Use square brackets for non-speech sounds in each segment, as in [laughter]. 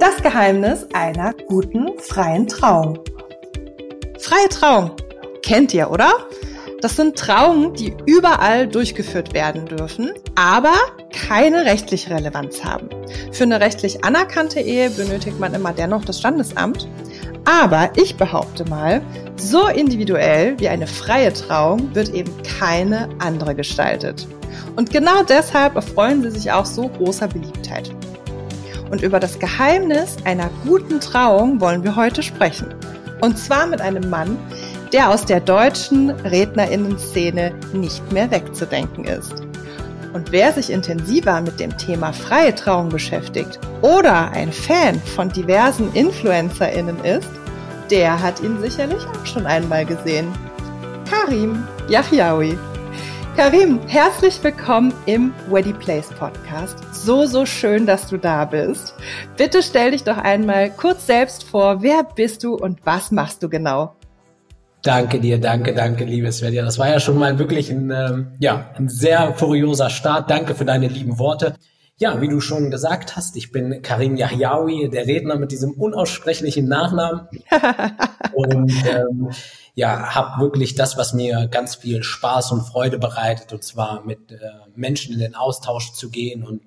Das Geheimnis einer guten freien Trauung. Freie Trauung. Kennt ihr, oder? Das sind Trauungen, die überall durchgeführt werden dürfen, aber keine rechtliche Relevanz haben. Für eine rechtlich anerkannte Ehe benötigt man immer dennoch das Standesamt. Aber ich behaupte mal, so individuell wie eine freie Trauung wird eben keine andere gestaltet. Und genau deshalb erfreuen sie sich auch so großer Beliebtheit. Und über das Geheimnis einer guten Trauung wollen wir heute sprechen. Und zwar mit einem Mann, der aus der deutschen Rednerinnen-Szene nicht mehr wegzudenken ist. Und wer sich intensiver mit dem Thema freie Trauung beschäftigt oder ein Fan von diversen InfluencerInnen ist, der hat ihn sicherlich auch schon einmal gesehen. Karim Yahyaoui. Karim, herzlich willkommen im Weddy Place Podcast. So, so schön, dass du da bist. Bitte stell dich doch einmal kurz selbst vor. Wer bist du und was machst du genau? Danke dir, danke, danke, liebe Svenja. Das war ja schon mal wirklich ein, ähm, ja, ein sehr furioser Start. Danke für deine lieben Worte. Ja, wie du schon gesagt hast, ich bin Karim Yahyaoui, der Redner mit diesem unaussprechlichen Nachnamen. [laughs] und ähm, ja, habe wirklich das, was mir ganz viel Spaß und Freude bereitet, und zwar mit äh, Menschen in den Austausch zu gehen und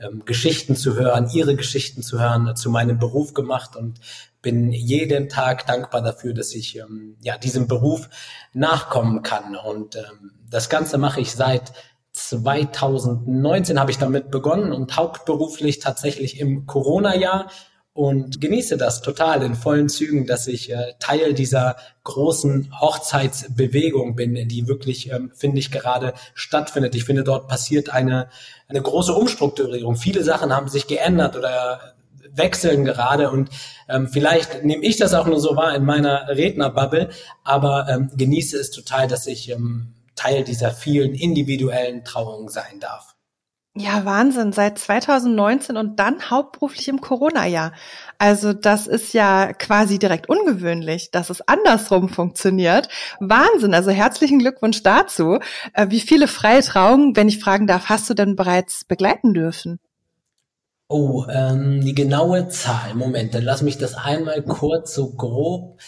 ähm, Geschichten zu hören, ihre Geschichten zu hören, zu meinem Beruf gemacht und bin jeden Tag dankbar dafür, dass ich ähm, ja diesem Beruf nachkommen kann. Und ähm, das Ganze mache ich seit 2019 habe ich damit begonnen und hauptberuflich tatsächlich im Corona-Jahr und genieße das total in vollen Zügen, dass ich äh, Teil dieser großen Hochzeitsbewegung bin, die wirklich, ähm, finde ich, gerade stattfindet. Ich finde, dort passiert eine, eine große Umstrukturierung. Viele Sachen haben sich geändert oder wechseln gerade und ähm, vielleicht nehme ich das auch nur so wahr in meiner Rednerbubble, aber ähm, genieße es total, dass ich ähm, Teil dieser vielen individuellen Trauungen sein darf. Ja, Wahnsinn. Seit 2019 und dann hauptberuflich im Corona-Jahr. Also das ist ja quasi direkt ungewöhnlich, dass es andersrum funktioniert. Wahnsinn. Also herzlichen Glückwunsch dazu. Äh, wie viele freie Trauungen, wenn ich fragen darf, hast du denn bereits begleiten dürfen? Oh, ähm, die genaue Zahl. Moment, dann lass mich das einmal kurz so grob.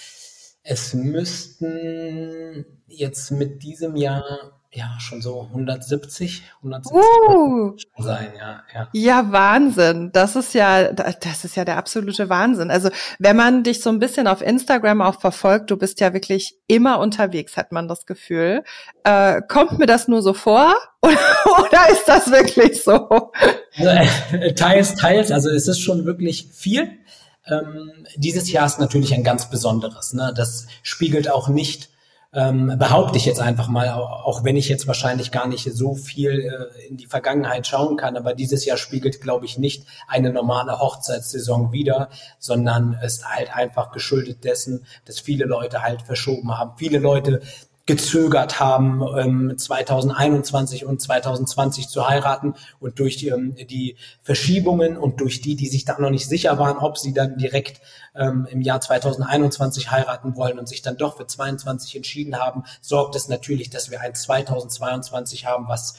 Es müssten jetzt mit diesem Jahr ja schon so 170, 170 uh, sein, ja, ja. Ja, Wahnsinn. Das ist ja, das ist ja der absolute Wahnsinn. Also wenn man dich so ein bisschen auf Instagram auch verfolgt, du bist ja wirklich immer unterwegs, hat man das Gefühl. Äh, kommt mir das nur so vor [laughs] oder ist das wirklich so? Also, teils, teils. Also es ist schon wirklich viel. Ähm, dieses Jahr ist natürlich ein ganz besonderes. Ne? Das spiegelt auch nicht ähm, behaupte ich jetzt einfach mal, auch wenn ich jetzt wahrscheinlich gar nicht so viel äh, in die Vergangenheit schauen kann, aber dieses Jahr spiegelt, glaube ich, nicht eine normale Hochzeitssaison wider, sondern ist halt einfach geschuldet dessen, dass viele Leute halt verschoben haben, viele Leute gezögert haben, ähm, 2021 und 2020 zu heiraten und durch die, ähm, die Verschiebungen und durch die, die sich dann noch nicht sicher waren, ob sie dann direkt ähm, im Jahr 2021 heiraten wollen und sich dann doch für 22 entschieden haben, sorgt es natürlich, dass wir ein 2022 haben, was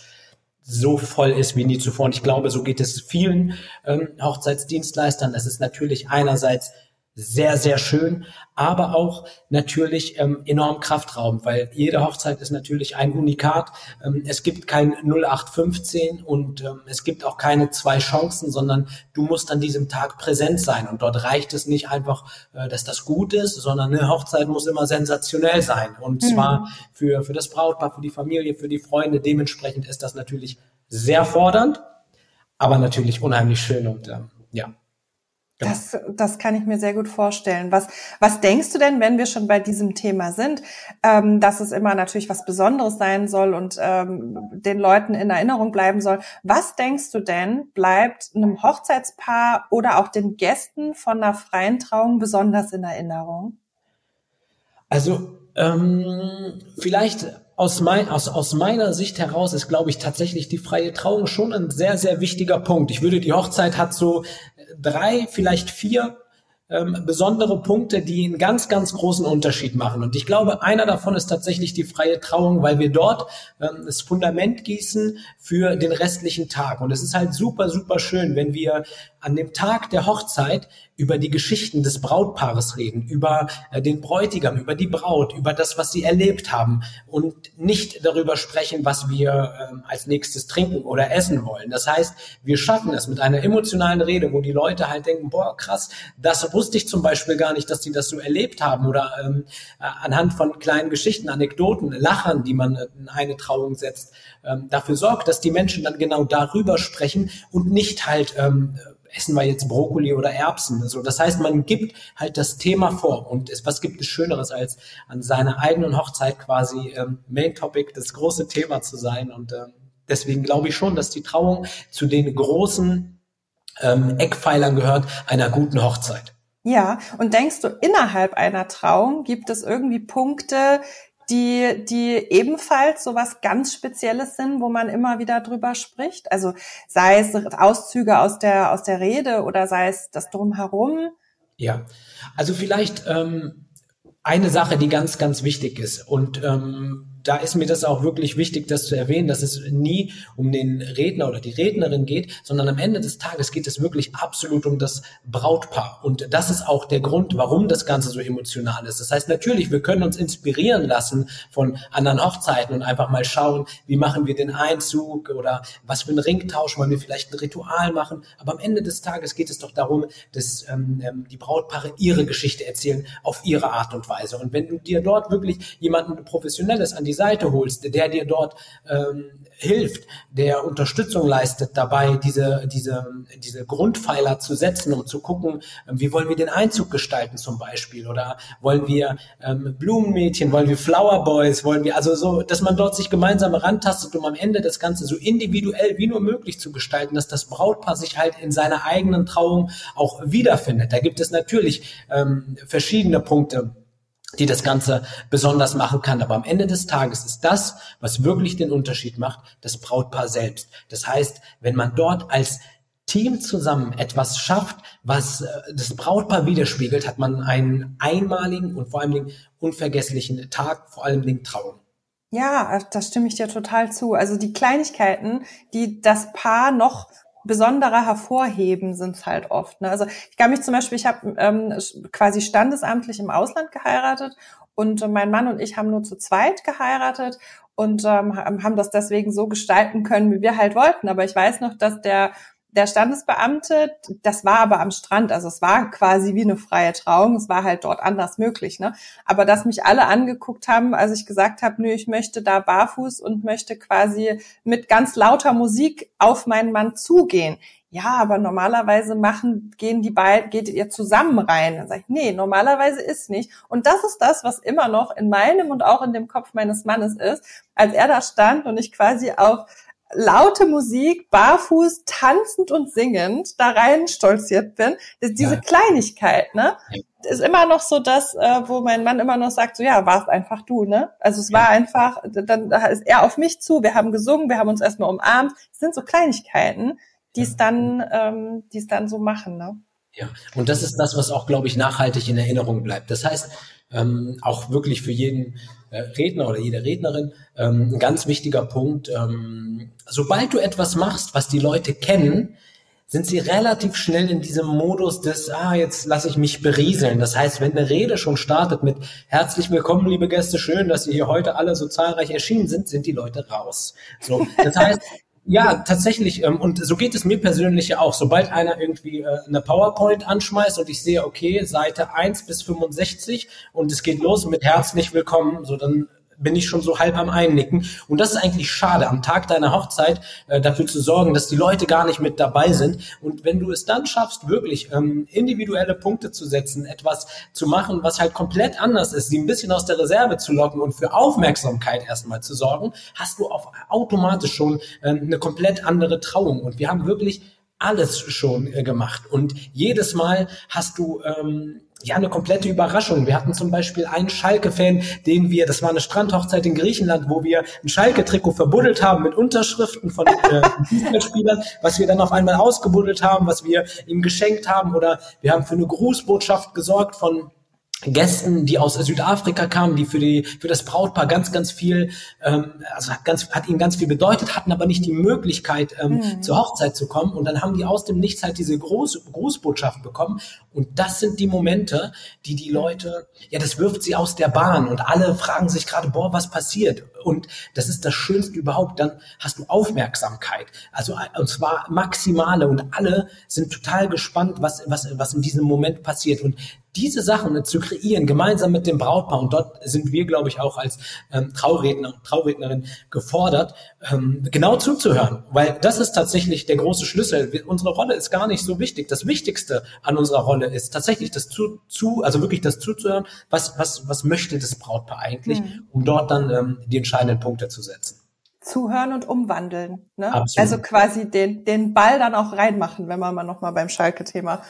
so voll ist wie nie zuvor. Und ich glaube, so geht es vielen ähm, Hochzeitsdienstleistern. Das ist natürlich einerseits sehr, sehr schön, aber auch natürlich ähm, enorm kraftraubend, weil jede Hochzeit ist natürlich ein Unikat. Ähm, es gibt kein 0815 und ähm, es gibt auch keine zwei Chancen, sondern du musst an diesem Tag präsent sein. Und dort reicht es nicht einfach, äh, dass das gut ist, sondern eine Hochzeit muss immer sensationell sein. Und mhm. zwar für, für das Brautpaar, für die Familie, für die Freunde. Dementsprechend ist das natürlich sehr fordernd, aber natürlich unheimlich schön und ähm, ja. Genau. Das, das kann ich mir sehr gut vorstellen. Was, was denkst du denn, wenn wir schon bei diesem Thema sind, ähm, dass es immer natürlich was Besonderes sein soll und ähm, den Leuten in Erinnerung bleiben soll? Was denkst du denn, bleibt einem Hochzeitspaar oder auch den Gästen von einer freien Trauung besonders in Erinnerung? Also ähm, vielleicht aus, mein, aus, aus meiner Sicht heraus ist, glaube ich, tatsächlich die freie Trauung schon ein sehr, sehr wichtiger Punkt. Ich würde, die Hochzeit hat so drei, vielleicht vier ähm, besondere Punkte, die einen ganz, ganz großen Unterschied machen. Und ich glaube, einer davon ist tatsächlich die freie Trauung, weil wir dort ähm, das Fundament gießen für den restlichen Tag. Und es ist halt super, super schön, wenn wir an dem Tag der Hochzeit über die Geschichten des Brautpaares reden, über äh, den Bräutigam, über die Braut, über das, was sie erlebt haben und nicht darüber sprechen, was wir ähm, als nächstes trinken oder essen wollen. Das heißt, wir schaffen es mit einer emotionalen Rede, wo die Leute halt denken, boah, krass, das wusste ich zum Beispiel gar nicht, dass die das so erlebt haben oder ähm, äh, anhand von kleinen Geschichten, Anekdoten, Lachern, die man in eine Trauung setzt, ähm, dafür sorgt, dass die Menschen dann genau darüber sprechen und nicht halt ähm, essen wir jetzt Brokkoli oder Erbsen. Also das heißt, man gibt halt das Thema vor. Und es, was gibt es Schöneres, als an seiner eigenen Hochzeit quasi ähm, Main Topic, das große Thema zu sein. Und ähm, deswegen glaube ich schon, dass die Trauung zu den großen ähm, Eckpfeilern gehört einer guten Hochzeit. Ja, und denkst du, innerhalb einer Trauung gibt es irgendwie Punkte, die, die ebenfalls so was ganz Spezielles sind, wo man immer wieder drüber spricht. Also sei es Auszüge aus der, aus der Rede oder sei es das Drumherum. Ja, also vielleicht ähm, eine Sache, die ganz, ganz wichtig ist und ähm, da ist mir das auch wirklich wichtig, das zu erwähnen, dass es nie um den Redner oder die Rednerin geht, sondern am Ende des Tages geht es wirklich absolut um das Brautpaar. Und das ist auch der Grund, warum das Ganze so emotional ist. Das heißt, natürlich, wir können uns inspirieren lassen von anderen Hochzeiten und einfach mal schauen, wie machen wir den Einzug oder was für einen Ringtausch wollen wir vielleicht ein Ritual machen. Aber am Ende des Tages geht es doch darum, dass ähm, ähm die Brautpaare ihre Geschichte erzählen auf ihre Art und Weise. Und wenn du dir dort wirklich jemanden Professionelles an die Seite holst, der dir dort ähm, hilft, der Unterstützung leistet dabei, diese, diese, diese Grundpfeiler zu setzen, um zu gucken, ähm, wie wollen wir den Einzug gestalten zum Beispiel oder wollen wir ähm, Blumenmädchen, wollen wir Flower wollen wir, also so, dass man dort sich gemeinsam rantastet, um am Ende das Ganze so individuell wie nur möglich zu gestalten, dass das Brautpaar sich halt in seiner eigenen Trauung auch wiederfindet. Da gibt es natürlich ähm, verschiedene Punkte die das Ganze besonders machen kann. Aber am Ende des Tages ist das, was wirklich den Unterschied macht, das Brautpaar selbst. Das heißt, wenn man dort als Team zusammen etwas schafft, was äh, das Brautpaar widerspiegelt, hat man einen einmaligen und vor allem unvergesslichen Tag, vor allem den Trauung. Ja, da stimme ich dir total zu. Also die Kleinigkeiten, die das Paar noch besonderer hervorheben sind es halt oft. Ne? Also ich kann mich zum Beispiel, ich habe ähm, quasi standesamtlich im Ausland geheiratet und äh, mein Mann und ich haben nur zu zweit geheiratet und ähm, haben das deswegen so gestalten können, wie wir halt wollten. Aber ich weiß noch, dass der der Standesbeamte, das war aber am Strand, also es war quasi wie eine freie Trauung, es war halt dort anders möglich, ne? Aber dass mich alle angeguckt haben, als ich gesagt habe, nö, ich möchte da barfuß und möchte quasi mit ganz lauter Musik auf meinen Mann zugehen. Ja, aber normalerweise machen, gehen die beiden, geht ihr zusammen rein. Dann sage ich, nee, normalerweise ist nicht. Und das ist das, was immer noch in meinem und auch in dem Kopf meines Mannes ist, als er da stand und ich quasi auf laute Musik, barfuß, tanzend und singend da rein stolziert bin. Diese ja. Kleinigkeit, ne? Ist immer noch so das, äh, wo mein Mann immer noch sagt, so ja, warst einfach du, ne? Also es ja. war einfach, dann ist er auf mich zu, wir haben gesungen, wir haben uns erstmal umarmt. Es sind so Kleinigkeiten, die es dann, ähm, die es dann so machen, ne? Ja, und das ist das, was auch, glaube ich, nachhaltig in Erinnerung bleibt. Das heißt, ähm, auch wirklich für jeden äh, Redner oder jede Rednerin ähm, ein ganz wichtiger Punkt. Ähm, sobald du etwas machst, was die Leute kennen, sind sie relativ schnell in diesem Modus des, ah, jetzt lasse ich mich berieseln. Das heißt, wenn eine Rede schon startet mit herzlich willkommen, liebe Gäste, schön, dass Sie hier heute alle so zahlreich erschienen sind, sind die Leute raus. So, das heißt, ja, tatsächlich. Ähm, und so geht es mir persönlich ja auch. Sobald einer irgendwie äh, eine PowerPoint anschmeißt und ich sehe, okay, Seite 1 bis 65 und es geht los mit herzlich willkommen, so dann bin ich schon so halb am Einnicken. Und das ist eigentlich schade, am Tag deiner Hochzeit äh, dafür zu sorgen, dass die Leute gar nicht mit dabei sind. Und wenn du es dann schaffst, wirklich ähm, individuelle Punkte zu setzen, etwas zu machen, was halt komplett anders ist, sie ein bisschen aus der Reserve zu locken und für Aufmerksamkeit erstmal zu sorgen, hast du auf automatisch schon äh, eine komplett andere Trauung. Und wir haben wirklich alles schon äh, gemacht. Und jedes Mal hast du ähm, ja, eine komplette Überraschung. Wir hatten zum Beispiel einen Schalke-Fan, den wir, das war eine Strandhochzeit in Griechenland, wo wir ein Schalke-Trikot verbuddelt haben mit Unterschriften von äh, Fußballspielern, was wir dann auf einmal ausgebuddelt haben, was wir ihm geschenkt haben oder wir haben für eine Grußbotschaft gesorgt von Gästen, die aus Südafrika kamen, die für die für das Brautpaar ganz ganz viel, ähm, also hat ganz hat ihnen ganz viel bedeutet, hatten aber nicht die Möglichkeit ähm, mhm. zur Hochzeit zu kommen und dann haben die aus dem Nichts halt diese Groß, Grußbotschaft bekommen und das sind die Momente, die die Leute, ja, das wirft sie aus der Bahn und alle fragen sich gerade, boah, was passiert? Und das ist das Schönste überhaupt. Dann hast du Aufmerksamkeit, also und zwar maximale und alle sind total gespannt, was was was in diesem Moment passiert und diese Sachen zu kreieren, gemeinsam mit dem Brautpaar, und dort sind wir, glaube ich, auch als ähm, Trauredner und Traurednerin gefordert, ähm, genau zuzuhören, weil das ist tatsächlich der große Schlüssel. Unsere Rolle ist gar nicht so wichtig. Das Wichtigste an unserer Rolle ist tatsächlich das zu, zu also wirklich das zuzuhören, was, was, was möchte das Brautpaar eigentlich, mhm. um dort dann ähm, die entscheidenden Punkte zu setzen zuhören und umwandeln. Ne? Also quasi den, den Ball dann auch reinmachen, wenn wir mal nochmal beim Schalke-Thema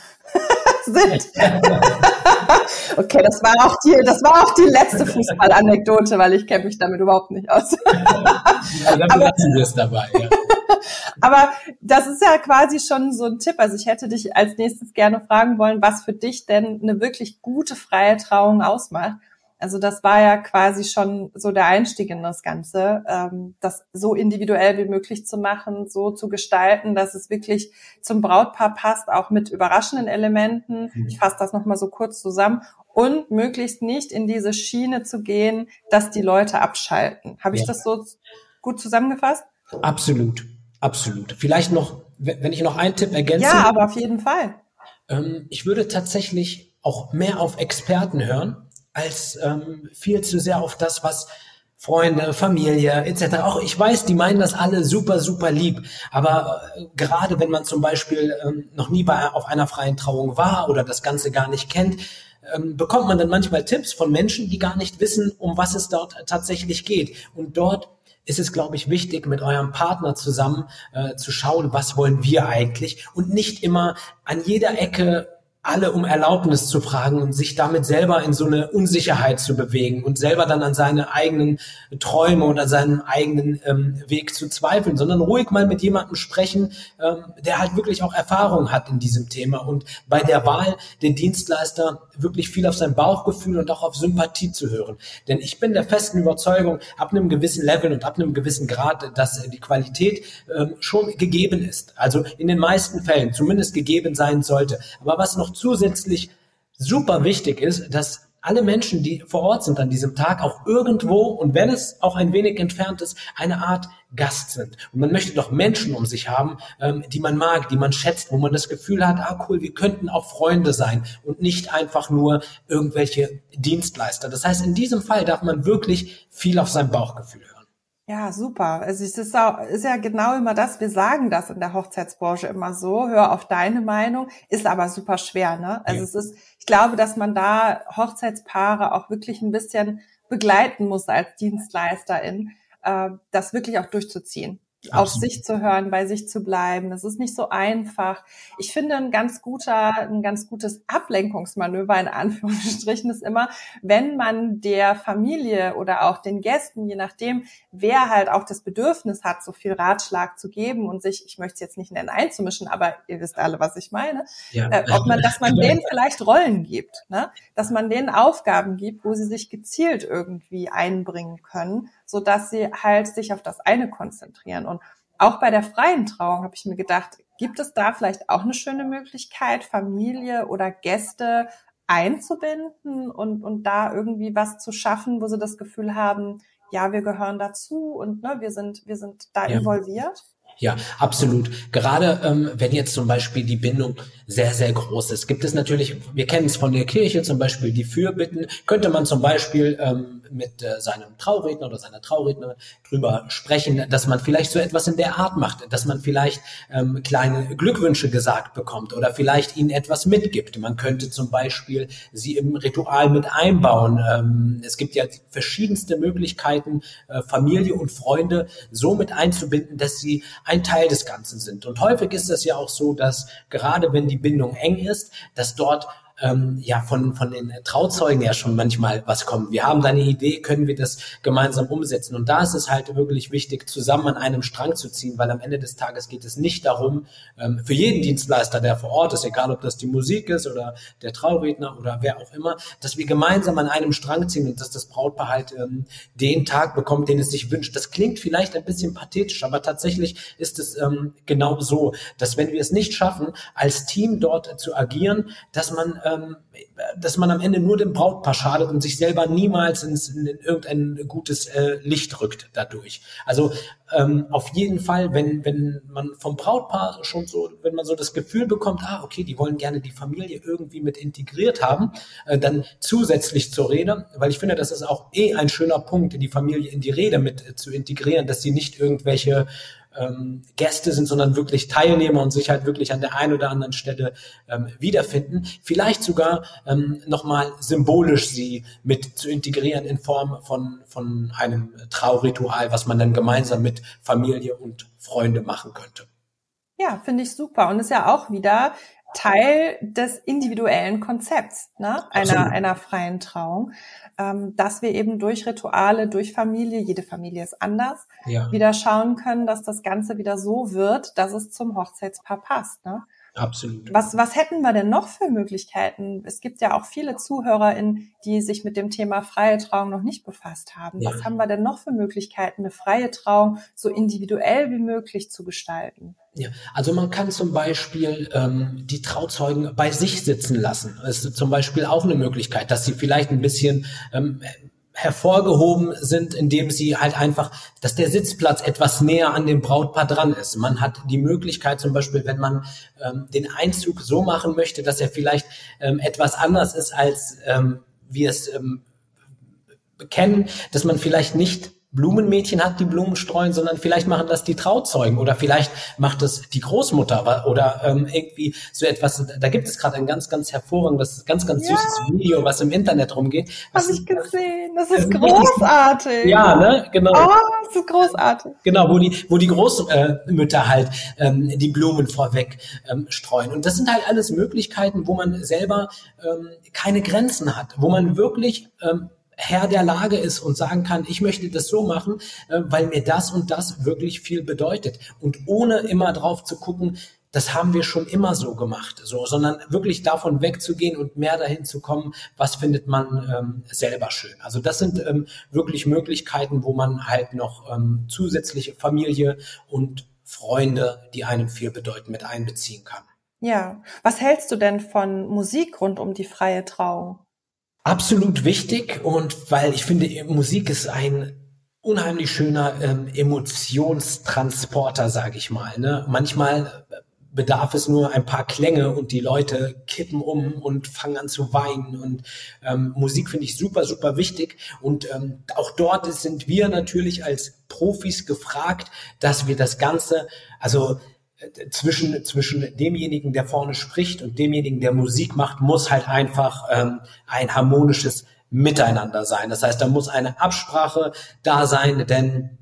sind. [laughs] okay, das war auch die, das war auch die letzte Fußballanekdote, weil ich kenne mich damit überhaupt nicht aus. ja, dann aber, wir es dabei. Ja. [laughs] aber das ist ja quasi schon so ein Tipp. Also ich hätte dich als nächstes gerne fragen wollen, was für dich denn eine wirklich gute freie Trauung ausmacht. Also das war ja quasi schon so der Einstieg in das Ganze, ähm, das so individuell wie möglich zu machen, so zu gestalten, dass es wirklich zum Brautpaar passt, auch mit überraschenden Elementen. Mhm. Ich fasse das nochmal so kurz zusammen und möglichst nicht in diese Schiene zu gehen, dass die Leute abschalten. Habe ich ja. das so gut zusammengefasst? Absolut, absolut. Vielleicht noch, wenn ich noch einen Tipp ergänze. Ja, aber auf jeden Fall. Ähm, ich würde tatsächlich auch mehr auf Experten hören als ähm, viel zu sehr auf das, was Freunde, Familie etc. Auch ich weiß, die meinen das alle super, super lieb. Aber äh, gerade wenn man zum Beispiel ähm, noch nie bei, auf einer freien Trauung war oder das Ganze gar nicht kennt, ähm, bekommt man dann manchmal Tipps von Menschen, die gar nicht wissen, um was es dort tatsächlich geht. Und dort ist es, glaube ich, wichtig, mit eurem Partner zusammen äh, zu schauen, was wollen wir eigentlich und nicht immer an jeder Ecke alle um Erlaubnis zu fragen und sich damit selber in so eine Unsicherheit zu bewegen und selber dann an seine eigenen Träume oder seinen eigenen ähm, Weg zu zweifeln, sondern ruhig mal mit jemandem sprechen, ähm, der halt wirklich auch Erfahrung hat in diesem Thema und bei der Wahl den Dienstleister wirklich viel auf sein Bauchgefühl und auch auf Sympathie zu hören. Denn ich bin der festen Überzeugung, ab einem gewissen Level und ab einem gewissen Grad, dass die Qualität ähm, schon gegeben ist. Also in den meisten Fällen zumindest gegeben sein sollte. Aber was noch zusätzlich super wichtig ist, dass alle Menschen, die vor Ort sind an diesem Tag, auch irgendwo, und wenn es auch ein wenig entfernt ist, eine Art Gast sind. Und man möchte doch Menschen um sich haben, ähm, die man mag, die man schätzt, wo man das Gefühl hat, ah cool, wir könnten auch Freunde sein und nicht einfach nur irgendwelche Dienstleister. Das heißt, in diesem Fall darf man wirklich viel auf sein Bauchgefühl hören. Ja, super. Also es ist, auch, ist ja genau immer das, wir sagen das in der Hochzeitsbranche immer so, hör auf deine Meinung, ist aber super schwer, ne? Also ja. es ist, ich glaube, dass man da Hochzeitspaare auch wirklich ein bisschen begleiten muss als Dienstleisterin, äh, das wirklich auch durchzuziehen. Auf sich zu hören, bei sich zu bleiben. Das ist nicht so einfach. Ich finde ein ganz guter, ein ganz gutes Ablenkungsmanöver in [laughs] Anführungsstrichen ist immer, wenn man der Familie oder auch den Gästen, je nachdem, wer halt auch das Bedürfnis hat, so viel Ratschlag zu geben und sich, ich möchte es jetzt nicht nennen, einzumischen, aber ihr wisst alle, was ich meine, ja. äh, ob man, dass man [laughs] denen vielleicht Rollen gibt, ne? dass man denen Aufgaben gibt, wo sie sich gezielt irgendwie einbringen können so dass sie halt sich auf das eine konzentrieren. Und auch bei der freien Trauung habe ich mir gedacht, gibt es da vielleicht auch eine schöne Möglichkeit, Familie oder Gäste einzubinden und, und da irgendwie was zu schaffen, wo sie das Gefühl haben, ja, wir gehören dazu und ne, wir sind, wir sind da ja. involviert? Ja, absolut. Gerade ähm, wenn jetzt zum Beispiel die Bindung sehr, sehr groß ist, gibt es natürlich, wir kennen es von der Kirche zum Beispiel, die Fürbitten, könnte man zum Beispiel ähm, mit äh, seinem Trauredner oder seiner Traurednerin drüber sprechen, dass man vielleicht so etwas in der Art macht, dass man vielleicht ähm, kleine Glückwünsche gesagt bekommt oder vielleicht ihnen etwas mitgibt. Man könnte zum Beispiel sie im Ritual mit einbauen. Ähm, es gibt ja verschiedenste Möglichkeiten, äh, Familie und Freunde so mit einzubinden, dass sie ein Teil des Ganzen sind. Und häufig ist es ja auch so, dass gerade wenn die Bindung eng ist, dass dort ähm, ja von, von den Trauzeugen ja schon manchmal was kommt. Wir haben da eine Idee, können wir das gemeinsam umsetzen. Und da ist es halt wirklich wichtig, zusammen an einem Strang zu ziehen, weil am Ende des Tages geht es nicht darum, ähm, für jeden Dienstleister, der vor Ort ist, egal ob das die Musik ist oder der Trauredner oder wer auch immer, dass wir gemeinsam an einem Strang ziehen und dass das Brautpaar halt ähm, den Tag bekommt, den es sich wünscht. Das klingt vielleicht ein bisschen pathetisch, aber tatsächlich ist es ähm, genau so, dass wenn wir es nicht schaffen, als Team dort zu agieren, dass man ähm, dass man am Ende nur dem Brautpaar schadet und sich selber niemals ins, in irgendein gutes äh, Licht rückt dadurch. Also ähm, auf jeden Fall, wenn, wenn man vom Brautpaar schon so, wenn man so das Gefühl bekommt, ah, okay, die wollen gerne die Familie irgendwie mit integriert haben, äh, dann zusätzlich zur Rede, weil ich finde, das ist auch eh ein schöner Punkt, die Familie in die Rede mit äh, zu integrieren, dass sie nicht irgendwelche ähm, Gäste sind, sondern wirklich Teilnehmer und sich halt wirklich an der einen oder anderen Stelle ähm, wiederfinden. Vielleicht sogar ähm, nochmal symbolisch sie mit zu integrieren in Form von, von einem Trauritual, was man dann gemeinsam mit Familie und Freunde machen könnte. Ja, finde ich super. Und ist ja auch wieder Teil des individuellen Konzepts ne? einer, einer freien Trauung ähm, dass wir eben durch Rituale, durch Familie, jede Familie ist anders, ja. wieder schauen können, dass das Ganze wieder so wird, dass es zum Hochzeitspaar passt. Ne? Absolut. Was, was hätten wir denn noch für Möglichkeiten? Es gibt ja auch viele ZuhörerInnen, die sich mit dem Thema freie Trauung noch nicht befasst haben. Ja. Was haben wir denn noch für Möglichkeiten, eine freie Trauung so individuell wie möglich zu gestalten? Ja, also man kann zum Beispiel ähm, die Trauzeugen bei sich sitzen lassen. Das ist zum Beispiel auch eine Möglichkeit, dass sie vielleicht ein bisschen ähm, hervorgehoben sind, indem sie halt einfach, dass der Sitzplatz etwas näher an dem Brautpaar dran ist. Man hat die Möglichkeit zum Beispiel, wenn man ähm, den Einzug so machen möchte, dass er vielleicht ähm, etwas anders ist, als ähm, wir es ähm, kennen, dass man vielleicht nicht Blumenmädchen hat, die Blumen streuen, sondern vielleicht machen das die Trauzeugen oder vielleicht macht es die Großmutter oder ähm, irgendwie so etwas. Da gibt es gerade ein ganz, ganz hervorragendes, ganz, ganz ja. süßes Video, was im Internet rumgeht. Habe ich gesehen. Das ist [laughs] großartig. Ja, ne, genau. Oh, das ist großartig. Genau, wo die, wo die Großmütter halt ähm, die Blumen vorweg ähm, streuen. Und das sind halt alles Möglichkeiten, wo man selber ähm, keine Grenzen hat, wo man wirklich ähm, Herr der Lage ist und sagen kann, ich möchte das so machen, äh, weil mir das und das wirklich viel bedeutet. Und ohne immer drauf zu gucken, das haben wir schon immer so gemacht, so, sondern wirklich davon wegzugehen und mehr dahin zu kommen, was findet man ähm, selber schön. Also das sind ähm, wirklich Möglichkeiten, wo man halt noch ähm, zusätzliche Familie und Freunde, die einem viel bedeuten, mit einbeziehen kann. Ja, was hältst du denn von Musik rund um die freie Trauung? Absolut wichtig und weil ich finde, Musik ist ein unheimlich schöner ähm, Emotionstransporter, sage ich mal. Ne? Manchmal bedarf es nur ein paar Klänge und die Leute kippen um und fangen an zu weinen. Und ähm, Musik finde ich super, super wichtig. Und ähm, auch dort sind wir natürlich als Profis gefragt, dass wir das Ganze, also zwischen, zwischen demjenigen, der vorne spricht und demjenigen, der Musik macht, muss halt einfach ähm, ein harmonisches Miteinander sein. Das heißt, da muss eine Absprache da sein, denn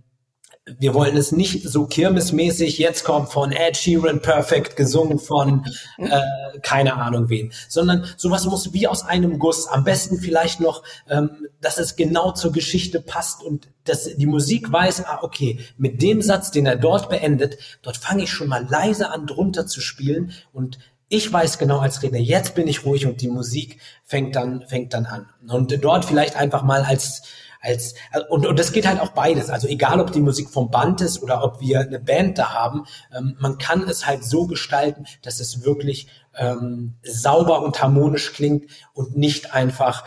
wir wollen es nicht so kirmesmäßig, jetzt kommt von Ed Sheeran Perfect gesungen von äh, keine Ahnung wen, sondern sowas muss wie aus einem Guss, am besten vielleicht noch, ähm, dass es genau zur Geschichte passt und dass die Musik weiß, ah, okay, mit dem Satz, den er dort beendet, dort fange ich schon mal leise an drunter zu spielen. Und ich weiß genau als Redner, jetzt bin ich ruhig und die Musik fängt dann, fängt dann an. Und dort vielleicht einfach mal als als und, und das geht halt auch beides. Also egal, ob die Musik vom Band ist oder ob wir eine Band da haben, ähm, man kann es halt so gestalten, dass es wirklich ähm, sauber und harmonisch klingt und nicht einfach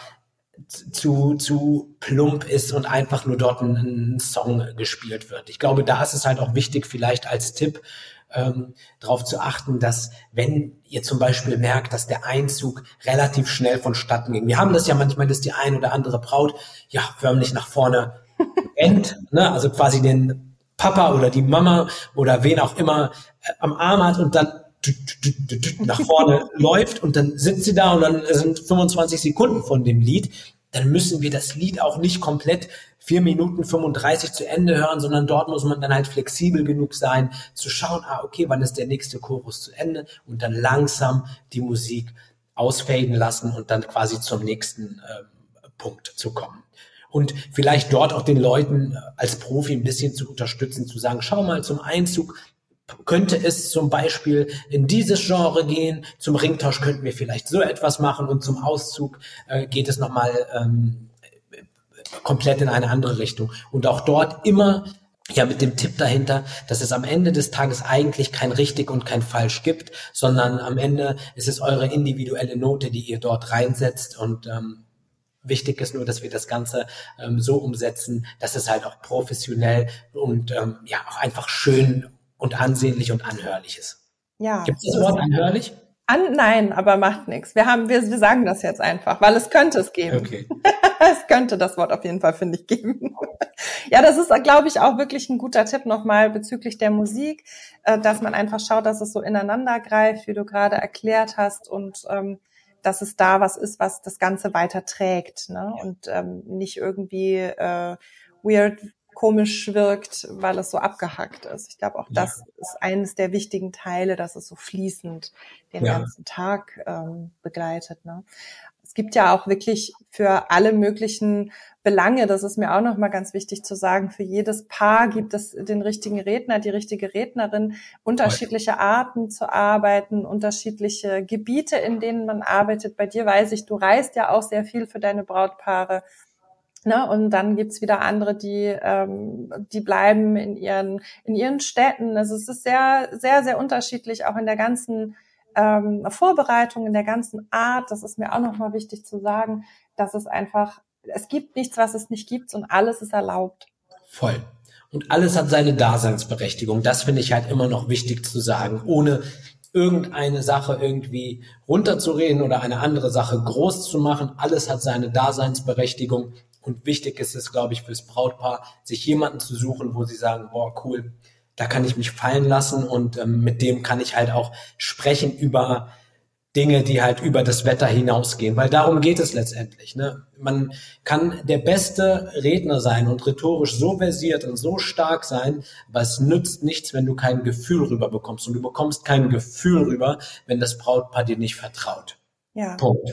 zu, zu plump ist und einfach nur dort ein, ein Song gespielt wird. Ich glaube, da ist es halt auch wichtig, vielleicht als Tipp, ähm, darauf zu achten, dass wenn ihr zum Beispiel merkt, dass der Einzug relativ schnell vonstatten ging. Wir haben das ja manchmal, dass die ein oder andere Braut ja förmlich nach vorne [laughs] rennt, ne? also quasi den Papa oder die Mama oder wen auch immer äh, am Arm hat und dann nach vorne [laughs] läuft und dann sitzt sie da und dann sind 25 Sekunden von dem Lied dann müssen wir das Lied auch nicht komplett vier Minuten 35 zu Ende hören, sondern dort muss man dann halt flexibel genug sein, zu schauen, ah, okay, wann ist der nächste Chorus zu Ende und dann langsam die Musik ausfaden lassen und dann quasi zum nächsten äh, Punkt zu kommen. Und vielleicht dort auch den Leuten als Profi ein bisschen zu unterstützen, zu sagen, schau mal zum Einzug, könnte es zum Beispiel in dieses Genre gehen, zum Ringtausch könnten wir vielleicht so etwas machen und zum Auszug äh, geht es nochmal ähm, komplett in eine andere Richtung. Und auch dort immer ja mit dem Tipp dahinter, dass es am Ende des Tages eigentlich kein richtig und kein falsch gibt, sondern am Ende ist es eure individuelle Note, die ihr dort reinsetzt und ähm, Wichtig ist nur, dass wir das Ganze ähm, so umsetzen, dass es halt auch professionell und ähm, ja auch einfach schön und ansehnlich und anhörlich ist. Ja. Gibt es das Wort anhörlich? An, nein, aber macht nichts. Wir haben, wir, wir sagen das jetzt einfach, weil es könnte es geben. Okay. [laughs] es könnte das Wort auf jeden Fall, finde ich, geben. [laughs] ja, das ist, glaube ich, auch wirklich ein guter Tipp nochmal bezüglich der Musik, äh, dass man einfach schaut, dass es so ineinander greift, wie du gerade erklärt hast und ähm, dass es da was ist, was das Ganze weiter trägt ne? und ähm, nicht irgendwie äh, weird komisch wirkt, weil es so abgehackt ist. Ich glaube, auch das ja. ist eines der wichtigen Teile, dass es so fließend den ja. ganzen Tag ähm, begleitet. Ne? Es gibt ja auch wirklich für alle möglichen Belange, das ist mir auch nochmal ganz wichtig zu sagen, für jedes Paar gibt es den richtigen Redner, die richtige Rednerin, unterschiedliche Arten zu arbeiten, unterschiedliche Gebiete, in denen man arbeitet. Bei dir weiß ich, du reist ja auch sehr viel für deine Brautpaare. Ne? Und dann gibt's wieder andere, die, ähm, die bleiben in ihren, in ihren Städten. Also es ist sehr, sehr, sehr unterschiedlich, auch in der ganzen ähm, Vorbereitung, in der ganzen Art. Das ist mir auch nochmal wichtig zu sagen, dass es einfach, es gibt nichts, was es nicht gibt und alles ist erlaubt. Voll. Und alles hat seine Daseinsberechtigung. Das finde ich halt immer noch wichtig zu sagen, ohne irgendeine Sache irgendwie runterzureden oder eine andere Sache groß zu machen. Alles hat seine Daseinsberechtigung. Und wichtig ist es, glaube ich, fürs Brautpaar, sich jemanden zu suchen, wo sie sagen, boah, cool, da kann ich mich fallen lassen und ähm, mit dem kann ich halt auch sprechen über Dinge, die halt über das Wetter hinausgehen, weil darum geht es letztendlich. Ne? Man kann der beste Redner sein und rhetorisch so versiert und so stark sein, es nützt nichts, wenn du kein Gefühl rüber bekommst und du bekommst kein Gefühl rüber, wenn das Brautpaar dir nicht vertraut. Ja. Punkt.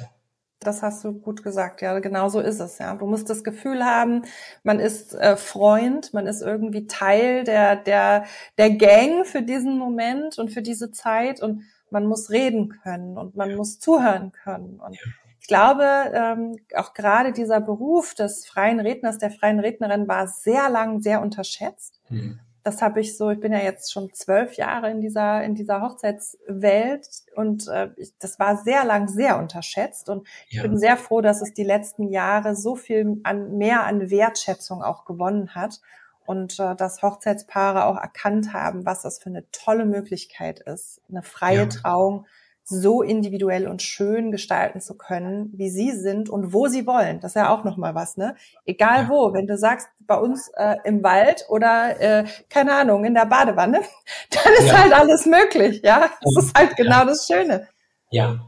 Das hast du gut gesagt, ja, genau so ist es, ja. Du musst das Gefühl haben, man ist äh, Freund, man ist irgendwie Teil der, der, der Gang für diesen Moment und für diese Zeit und man muss reden können und man muss zuhören können. Und ich glaube, ähm, auch gerade dieser Beruf des freien Redners, der freien Rednerin war sehr lang sehr unterschätzt. Mhm das habe ich so, ich bin ja jetzt schon zwölf Jahre in dieser, in dieser Hochzeitswelt und äh, ich, das war sehr lang sehr unterschätzt und ja. ich bin sehr froh, dass es die letzten Jahre so viel an, mehr an Wertschätzung auch gewonnen hat und äh, dass Hochzeitspaare auch erkannt haben, was das für eine tolle Möglichkeit ist, eine freie ja. Trauung so individuell und schön gestalten zu können, wie sie sind und wo sie wollen. Das ist ja auch noch mal was, ne? Egal ja. wo, wenn du sagst, bei uns äh, im Wald oder äh, keine Ahnung in der Badewanne, [laughs] dann ist ja. halt alles möglich, ja. Das ist halt genau ja. das Schöne. Ja,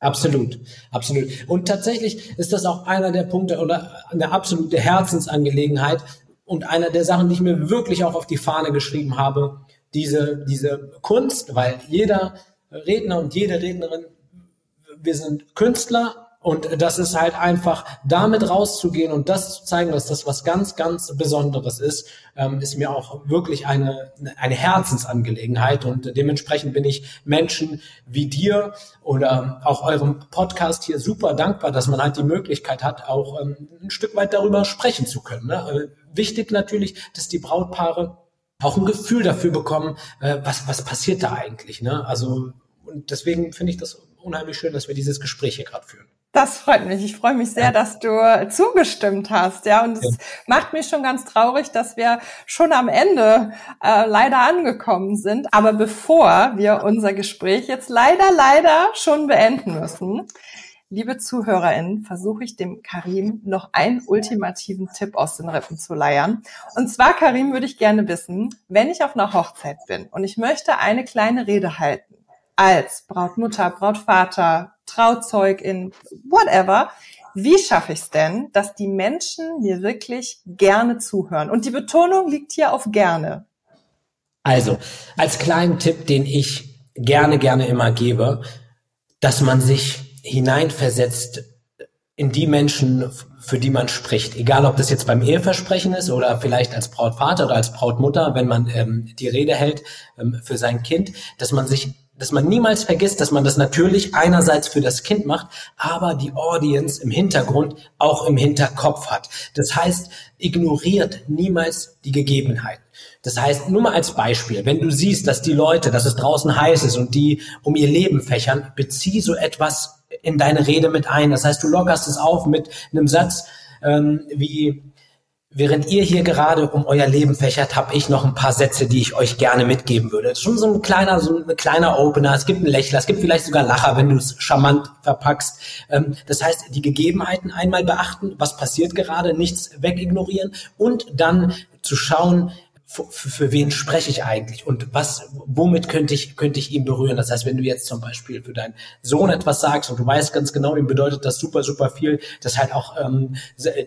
Absolut, absolut. Und tatsächlich ist das auch einer der Punkte oder eine absolute Herzensangelegenheit und einer der Sachen, die ich mir wirklich auch auf die Fahne geschrieben habe, diese, diese Kunst, weil jeder Redner und jede Rednerin, wir sind Künstler und das ist halt einfach, damit rauszugehen und das zu zeigen, dass das was ganz, ganz Besonderes ist, ähm, ist mir auch wirklich eine, eine Herzensangelegenheit. Und dementsprechend bin ich Menschen wie dir oder auch eurem Podcast hier super dankbar, dass man halt die Möglichkeit hat, auch ähm, ein Stück weit darüber sprechen zu können. Ne? Äh, wichtig natürlich, dass die Brautpaare auch ein Gefühl dafür bekommen, äh, was, was passiert da eigentlich. Ne? Also und deswegen finde ich das unheimlich schön, dass wir dieses Gespräch hier gerade führen. Das freut mich. Ich freue mich sehr, dass du zugestimmt hast. Ja, und es ja. macht mich schon ganz traurig, dass wir schon am Ende äh, leider angekommen sind. Aber bevor wir unser Gespräch jetzt leider, leider schon beenden müssen, liebe ZuhörerInnen, versuche ich dem Karim noch einen ultimativen Tipp aus den Rippen zu leiern. Und zwar, Karim, würde ich gerne wissen, wenn ich auf einer Hochzeit bin und ich möchte eine kleine Rede halten, als Brautmutter, Brautvater, Trauzeugin, whatever, wie schaffe ich es denn, dass die Menschen mir wirklich gerne zuhören? Und die Betonung liegt hier auf gerne. Also, als kleinen Tipp, den ich gerne, gerne immer gebe, dass man sich hineinversetzt in die Menschen, für die man spricht. Egal, ob das jetzt beim Eheversprechen ist oder vielleicht als Brautvater oder als Brautmutter, wenn man ähm, die Rede hält ähm, für sein Kind, dass man sich dass man niemals vergisst, dass man das natürlich einerseits für das Kind macht, aber die Audience im Hintergrund auch im Hinterkopf hat. Das heißt, ignoriert niemals die Gegebenheiten. Das heißt, nur mal als Beispiel, wenn du siehst, dass die Leute, dass es draußen heiß ist und die um ihr Leben fächern, bezieh so etwas in deine Rede mit ein. Das heißt, du lockerst es auf mit einem Satz ähm, wie Während ihr hier gerade um euer Leben fächert, habe ich noch ein paar Sätze, die ich euch gerne mitgeben würde. Das ist schon so ein kleiner, so ein kleiner Opener. Es gibt einen Lächler, es gibt vielleicht sogar Lacher, wenn du es charmant verpackst. Ähm, das heißt, die Gegebenheiten einmal beachten, was passiert gerade, nichts wegignorieren und dann zu schauen, für, für wen spreche ich eigentlich und was, womit könnte ich, könnte ich ihn berühren? Das heißt, wenn du jetzt zum Beispiel für deinen Sohn etwas sagst und du weißt ganz genau, ihm bedeutet das super, super viel, dass halt auch ähm,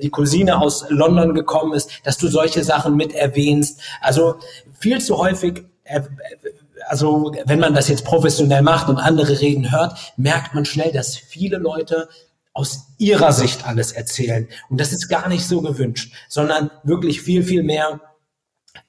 die Cousine aus London gekommen ist, dass du solche Sachen mit erwähnst. Also viel zu häufig äh, also wenn man das jetzt professionell macht und andere Reden hört, merkt man schnell, dass viele Leute aus ihrer Sicht alles erzählen. Und das ist gar nicht so gewünscht, sondern wirklich viel, viel mehr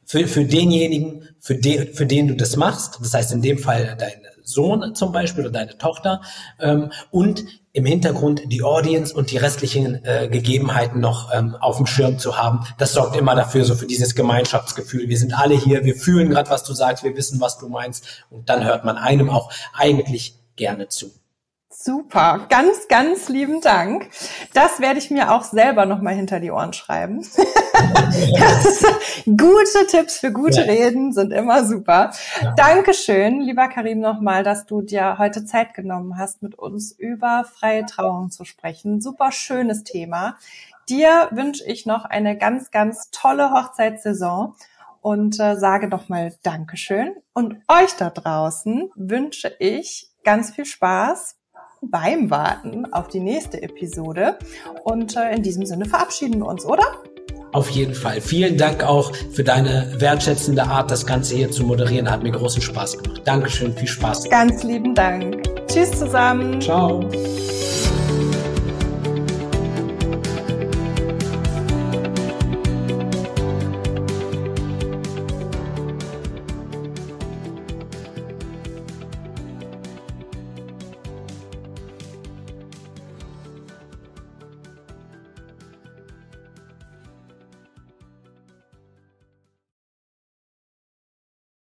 für, für denjenigen, für den, für den du das machst, das heißt in dem Fall dein Sohn zum Beispiel oder deine Tochter, ähm, und im Hintergrund die Audience und die restlichen äh, Gegebenheiten noch ähm, auf dem Schirm zu haben. Das sorgt immer dafür, so für dieses Gemeinschaftsgefühl. Wir sind alle hier, wir fühlen gerade, was du sagst, wir wissen, was du meinst und dann hört man einem auch eigentlich gerne zu. Super, ganz, ganz lieben Dank. Das werde ich mir auch selber nochmal hinter die Ohren schreiben. [laughs] gute Tipps für gute ja. Reden sind immer super. Ja. Dankeschön, lieber Karim, nochmal, dass du dir heute Zeit genommen hast, mit uns über freie Trauung zu sprechen. Super schönes Thema. Dir wünsche ich noch eine ganz, ganz tolle Hochzeitssaison und äh, sage nochmal Dankeschön. Und euch da draußen wünsche ich ganz viel Spaß beim Warten auf die nächste Episode. Und äh, in diesem Sinne verabschieden wir uns, oder? Auf jeden Fall. Vielen Dank auch für deine wertschätzende Art, das Ganze hier zu moderieren. Hat mir großen Spaß gemacht. Dankeschön, viel Spaß. Ganz lieben Dank. Tschüss zusammen. Ciao.